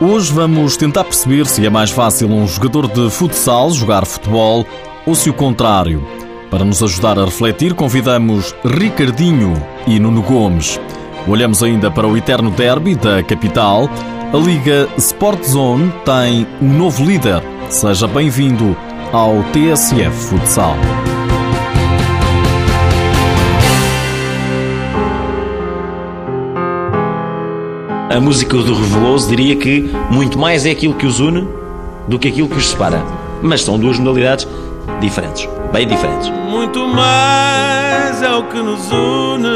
Hoje vamos tentar perceber se é mais fácil um jogador de futsal jogar futebol ou se o contrário. Para nos ajudar a refletir, convidamos Ricardinho e Nuno Gomes. Olhamos ainda para o eterno derby da capital. A Liga Sport Zone tem um novo líder. Seja bem-vindo ao TSF Futsal. A música do Reveloso diria que muito mais é aquilo que os une do que aquilo que os separa. Mas são duas modalidades diferentes, bem diferentes. Muito mais é o que nos une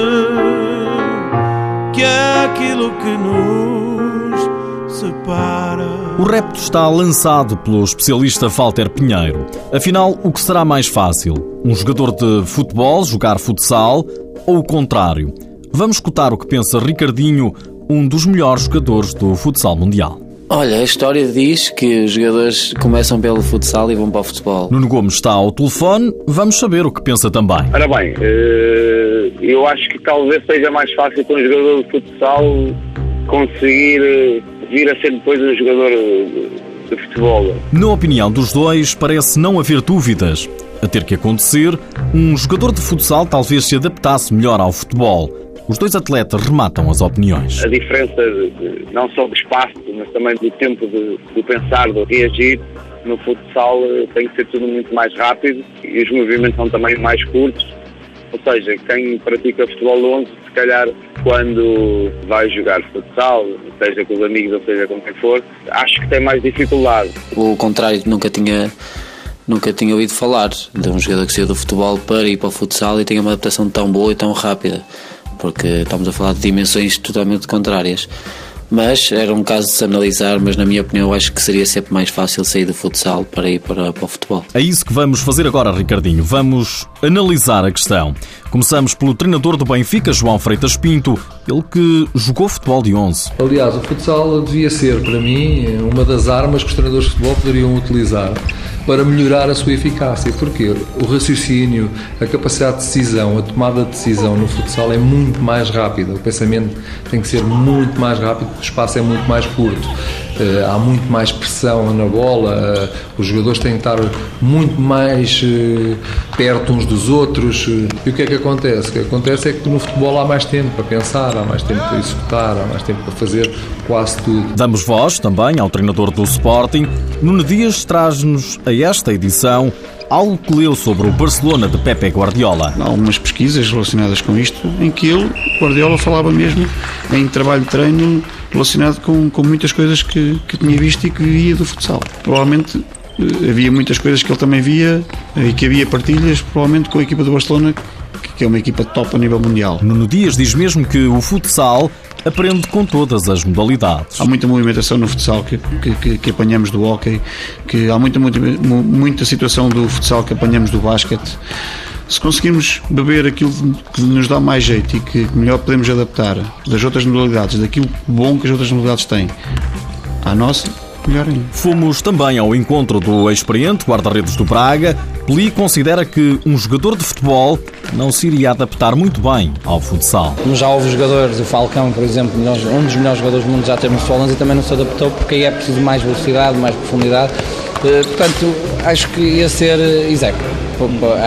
que aquilo que nos separa. O repto está lançado pelo especialista Walter Pinheiro. Afinal, o que será mais fácil? Um jogador de futebol jogar futsal ou o contrário? Vamos escutar o que pensa Ricardinho, um dos melhores jogadores do futsal mundial. Olha, a história diz que os jogadores começam pelo futsal e vão para o futebol. Nuno Gomes está ao telefone, vamos saber o que pensa também. Ora bem, eh, eu acho que talvez seja mais fácil para um jogador de futsal conseguir eh, vir a ser depois um jogador de futebol. Na opinião dos dois, parece não haver dúvidas. A ter que acontecer, um jogador de futsal talvez se adaptasse melhor ao futebol. Os dois atletas rematam as opiniões. A diferença de, não só do espaço, mas também do tempo de, de pensar, de reagir, no futsal eh, tem que ser tudo muito mais rápido e os movimentos são também mais curtos. Ou seja, quem pratica futebol 11, se calhar quando vai jogar futsal, seja com os amigos ou seja com quem for, acho que tem mais dificuldade. O contrário, nunca tinha nunca tinha ouvido falar de um jogador que saiu do futebol para ir para o futsal e tinha uma adaptação tão boa e tão rápida porque estamos a falar de dimensões totalmente contrárias. Mas era um caso de se analisar, mas na minha opinião acho que seria sempre mais fácil sair do futsal para ir para, para o futebol. É isso que vamos fazer agora, Ricardinho. Vamos analisar a questão. Começamos pelo treinador do Benfica, João Freitas Pinto, ele que jogou futebol de 11. Aliás, o futsal devia ser, para mim, uma das armas que os treinadores de futebol poderiam utilizar para melhorar a sua eficácia. Porque o raciocínio, a capacidade de decisão, a tomada de decisão no futsal é muito mais rápida. O pensamento tem que ser muito mais rápido, o espaço é muito mais curto. Uh, há muito mais pressão na bola, uh, os jogadores têm que estar muito mais uh, perto uns dos outros. e o que é que acontece? O que acontece é que no futebol há mais tempo para pensar, há mais tempo para executar, há mais tempo para fazer quase tudo. Damos voz também ao treinador do Sporting. Nuno Dias traz-nos a esta edição algo que leu sobre o Barcelona de Pepe Guardiola. Há algumas pesquisas relacionadas com isto, em que ele, Guardiola, falava mesmo em trabalho de treino relacionado com, com muitas coisas que, que tinha visto e que via do futsal. Provavelmente eh, havia muitas coisas que ele também via e que havia partilhas, provavelmente com a equipa do Barcelona, que é uma equipa top a nível mundial. Nuno Dias diz mesmo que o futsal aprende com todas as modalidades. Há muita movimentação no futsal que, que, que apanhamos do hockey, que há muita, muita, muita situação do futsal que apanhamos do basquete. Se conseguirmos beber aquilo que nos dá mais jeito e que melhor podemos adaptar das outras modalidades, daquilo bom que as outras modalidades têm, à nossa, melhor ainda. Fomos também ao encontro do experiente guarda-redes do Braga. Peli considera que um jogador de futebol não se iria adaptar muito bem ao futsal. Como já houve jogadores, o Falcão, por exemplo, um dos melhores jogadores do mundo já temos futebol e também não se adaptou porque aí é preciso mais velocidade, mais profundidade. Eh, portanto, acho que ia ser execo.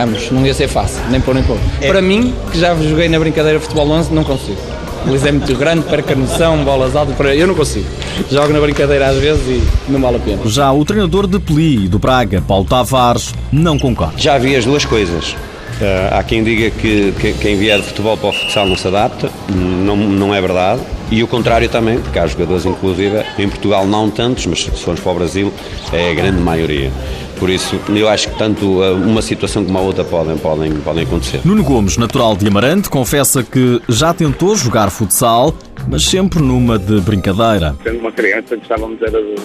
Ambos, não ia ser fácil, nem pôr nem pôr. É. Para mim, que já joguei na brincadeira futebol 11, não consigo. O Luís é muito grande, perca noção, bolas altas, para eu não consigo. Jogo na brincadeira às vezes e não vale a pena. Já o treinador de Peli do Braga, Paulo Tavares, não concorda. Já vi as duas coisas. Uh, há quem diga que, que, quem vier de futebol para o futsal não se adapta, não, não é verdade. E o contrário também, porque há jogadores, inclusive, em Portugal não tantos, mas se formos para o Brasil, é a grande maioria. Por isso, eu acho que tanto eh, uma situação como a outra podem, podem, podem acontecer. Nuno Gomes, natural de Amarante, confessa que já tentou jogar futsal, mas sempre numa de brincadeira. Sendo uma criança, gostávamos era de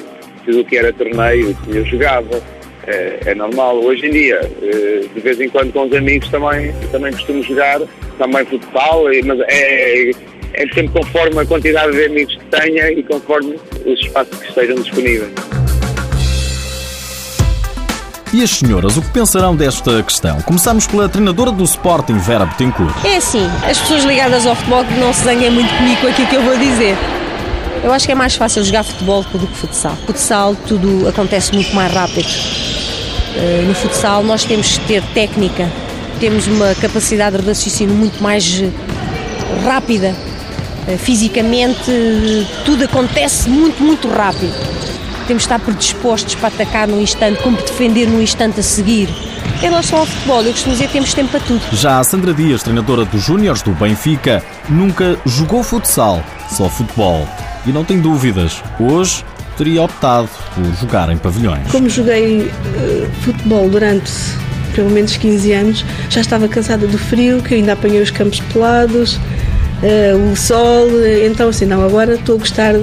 tudo o que era torneio, que eu jogava. É, é, normal. Hoje em dia, eh, de vez em quando com os amigos também, também costumo jogar, também futsal, mas é, é sempre conforme a quantidade de amigos que tenha e conforme os espaços que estejam disponíveis. E as senhoras, o que pensarão desta questão? Começamos pela treinadora do Sporting, Vera Betancourt. É assim, as pessoas ligadas ao futebol que não se zanguem muito comigo com aquilo que eu vou dizer. Eu acho que é mais fácil jogar futebol do que futsal. Futsal tudo acontece muito mais rápido. Eh, no futsal nós temos que ter técnica, temos uma capacidade de raciocínio muito mais eh, rápida. Eh, fisicamente tudo acontece muito, muito rápido. Temos de estar predispostos para atacar num instante, como defender num instante a seguir. Em relação ao futebol, eu costumo dizer que temos tempo para tudo. Já a Sandra Dias, treinadora dos Júniores do Benfica, nunca jogou futsal, só futebol. E não tem dúvidas, hoje teria optado por jogar em pavilhões. Como joguei uh, futebol durante pelo menos 15 anos, já estava cansada do frio, que ainda apanhei os campos pelados, uh, o sol, então assim, não, agora estou a gostar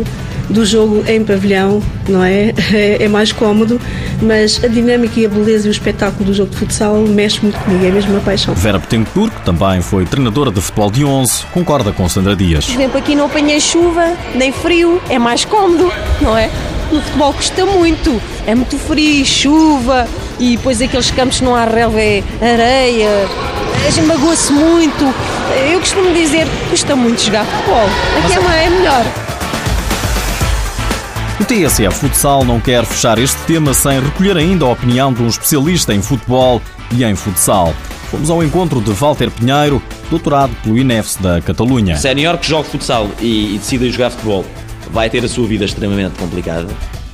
do jogo em pavilhão, não é? É mais cómodo, mas a dinâmica e a beleza e o espetáculo do jogo de futsal mexe muito comigo, é mesmo uma paixão. Vera Betancourt, que também foi treinadora de futebol de 11, concorda com Sandra Dias. Por exemplo, aqui não apanhei chuva, nem frio, é mais cómodo, não é? No futebol custa muito, é muito frio, chuva e depois aqueles campos não há relva, é areia, a gente magoa-se muito. Eu costumo dizer que custa muito jogar futebol, aqui é, é melhor. O TSF Futsal não quer fechar este tema sem recolher ainda a opinião de um especialista em futebol e em futsal. Fomos ao encontro de Walter Pinheiro, doutorado pelo INEFS da Catalunha. Sénior que joga futsal e, e decide jogar futebol vai ter a sua vida extremamente complicada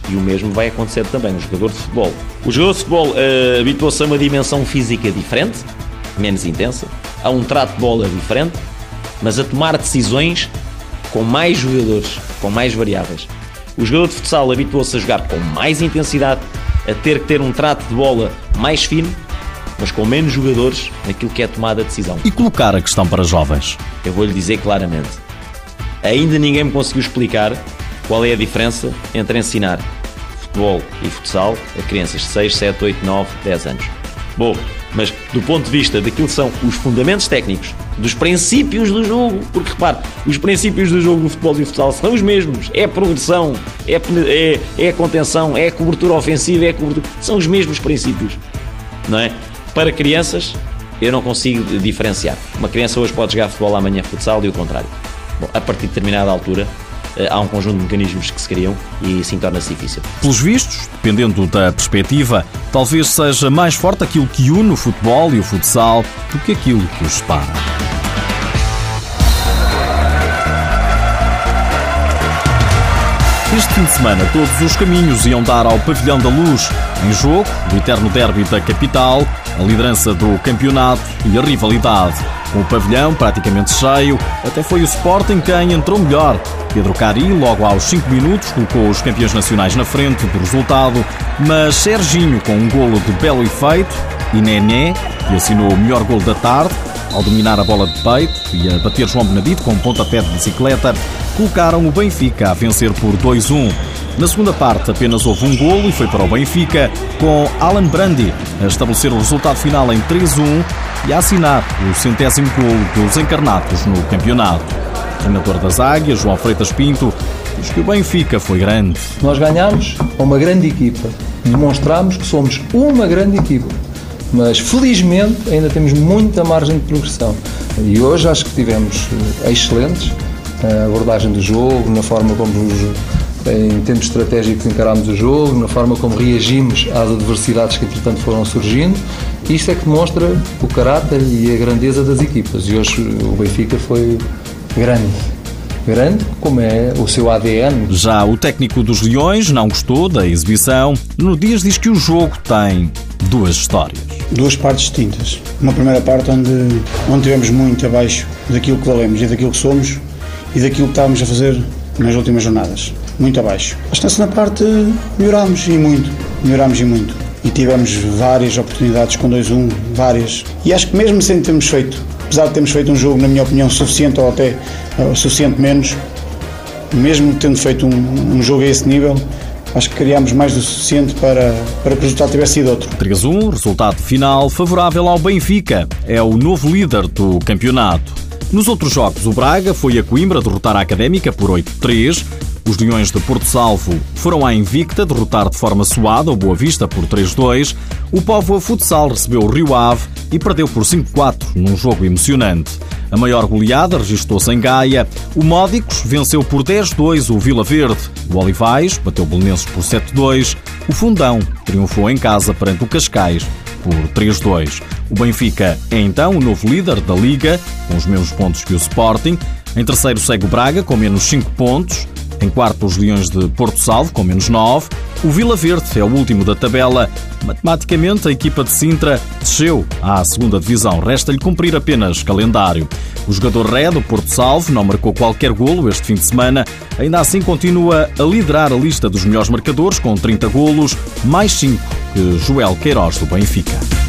e o mesmo vai acontecer também no jogador de futebol. O jogador de futebol uh, habituou-se a uma dimensão física diferente, menos intensa, a um trato de bola diferente, mas a tomar decisões com mais jogadores, com mais variáveis. O jogador de futsal habituou-se a jogar com mais intensidade, a ter que ter um trato de bola mais fino, mas com menos jogadores naquilo que é tomada a decisão. E colocar a questão para jovens? Eu vou-lhe dizer claramente. Ainda ninguém me conseguiu explicar qual é a diferença entre ensinar futebol e futsal a crianças de 6, 7, 8, 9, 10 anos. Bom, mas do ponto de vista daquilo que são os fundamentos técnicos, dos princípios do jogo, porque repare, os princípios do jogo no futebol e futsal são os mesmos: é progressão, é, é, é contenção, é cobertura ofensiva, é cobertura. São os mesmos princípios, não é? Para crianças, eu não consigo diferenciar. Uma criança hoje pode jogar futebol amanhã futsal e o contrário. Bom, a partir de determinada altura, eh, há um conjunto de mecanismos que se criam e assim torna-se difícil. Pelos vistos, dependendo da perspectiva, talvez seja mais forte aquilo que une o futebol e o futsal do que aquilo que os separa. Este fim de semana, todos os caminhos iam dar ao Pavilhão da Luz. Em jogo, o eterno derby da capital, a liderança do campeonato e a rivalidade. Com o pavilhão praticamente cheio, até foi o Sporting quem entrou melhor. Pedro Cari, logo aos 5 minutos, colocou os campeões nacionais na frente do resultado, mas Serginho, com um golo de belo efeito, e Nené, que assinou o melhor golo da tarde, ao dominar a bola de peito e a bater João Benedito com um pontapé de bicicleta, colocaram o Benfica a vencer por 2-1. Na segunda parte apenas houve um golo e foi para o Benfica, com Alan Brandi a estabelecer o resultado final em 3-1 e a assinar o centésimo golo dos encarnados no campeonato. O treinador das Águias, João Freitas Pinto, diz que o Benfica foi grande. Nós ganhamos a uma grande equipa, demonstramos que somos uma grande equipa, mas felizmente ainda temos muita margem de progressão. E hoje acho que tivemos eh, excelentes a abordagem do jogo, na forma como os em termos estratégicos encarámos o jogo, na forma como reagimos às adversidades que entretanto foram surgindo. Isto é que demonstra o caráter e a grandeza das equipas. E hoje o Benfica foi grande. Grande, como é o seu ADN. Já o técnico dos Leões não gostou da exibição. No Dias diz que o jogo tem duas histórias. Duas partes distintas. Uma primeira parte onde, onde tivemos muito abaixo daquilo que valemos e daquilo que somos e daquilo que estávamos a fazer nas últimas jornadas muito abaixo. Mas na segunda parte melhorámos e muito, melhorámos e muito. E tivemos várias oportunidades com 2-1, várias. E acho que mesmo sem termos feito, apesar de termos feito um jogo, na minha opinião, suficiente ou até uh, suficiente menos, mesmo tendo feito um, um jogo a esse nível, acho que criámos mais do suficiente para, para que o resultado tivesse sido outro. 3-1, resultado final favorável ao Benfica. É o novo líder do campeonato. Nos outros jogos, o Braga foi a Coimbra derrotar a Académica por 8-3. Os Leões de Porto Salvo foram à Invicta derrotar de forma suada o Boa Vista por 3-2. O Povo Futsal recebeu o Rio Ave e perdeu por 5-4 num jogo emocionante. A maior goleada registrou-se em Gaia. O Módicos venceu por 10-2 o Vila Verde. O Olivais bateu Belenenses por 7-2. O Fundão triunfou em casa perante o Cascais por 3-2. O Benfica é então o novo líder da Liga, com os mesmos pontos que o Sporting. Em terceiro segue o Braga, com menos 5 pontos. Em quarto, os Leões de Porto Salvo, com menos 9. O Vila Verde é o último da tabela. Matematicamente, a equipa de Sintra desceu à segunda divisão. Resta-lhe cumprir apenas calendário. O jogador Ré do Porto Salvo não marcou qualquer golo este fim de semana. Ainda assim, continua a liderar a lista dos melhores marcadores, com 30 golos, mais 5 que Joel Queiroz do Benfica.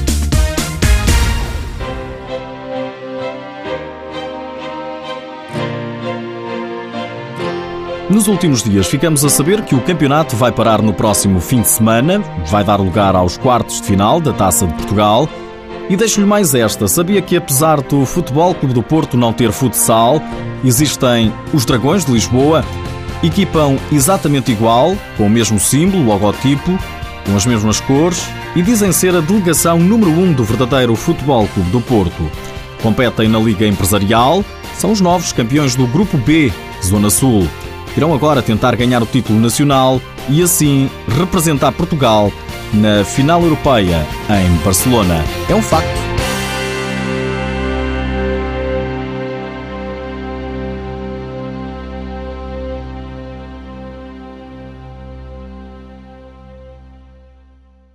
Nos últimos dias ficamos a saber que o campeonato vai parar no próximo fim de semana, vai dar lugar aos quartos de final da Taça de Portugal. E deixo-lhe mais esta: sabia que apesar do Futebol Clube do Porto não ter futsal, existem os Dragões de Lisboa, equipam exatamente igual, com o mesmo símbolo, logotipo, com as mesmas cores e dizem ser a delegação número um do verdadeiro Futebol Clube do Porto. Competem na Liga Empresarial, são os novos campeões do Grupo B, Zona Sul irão agora tentar ganhar o título nacional e assim representar Portugal na final europeia em Barcelona. É um facto.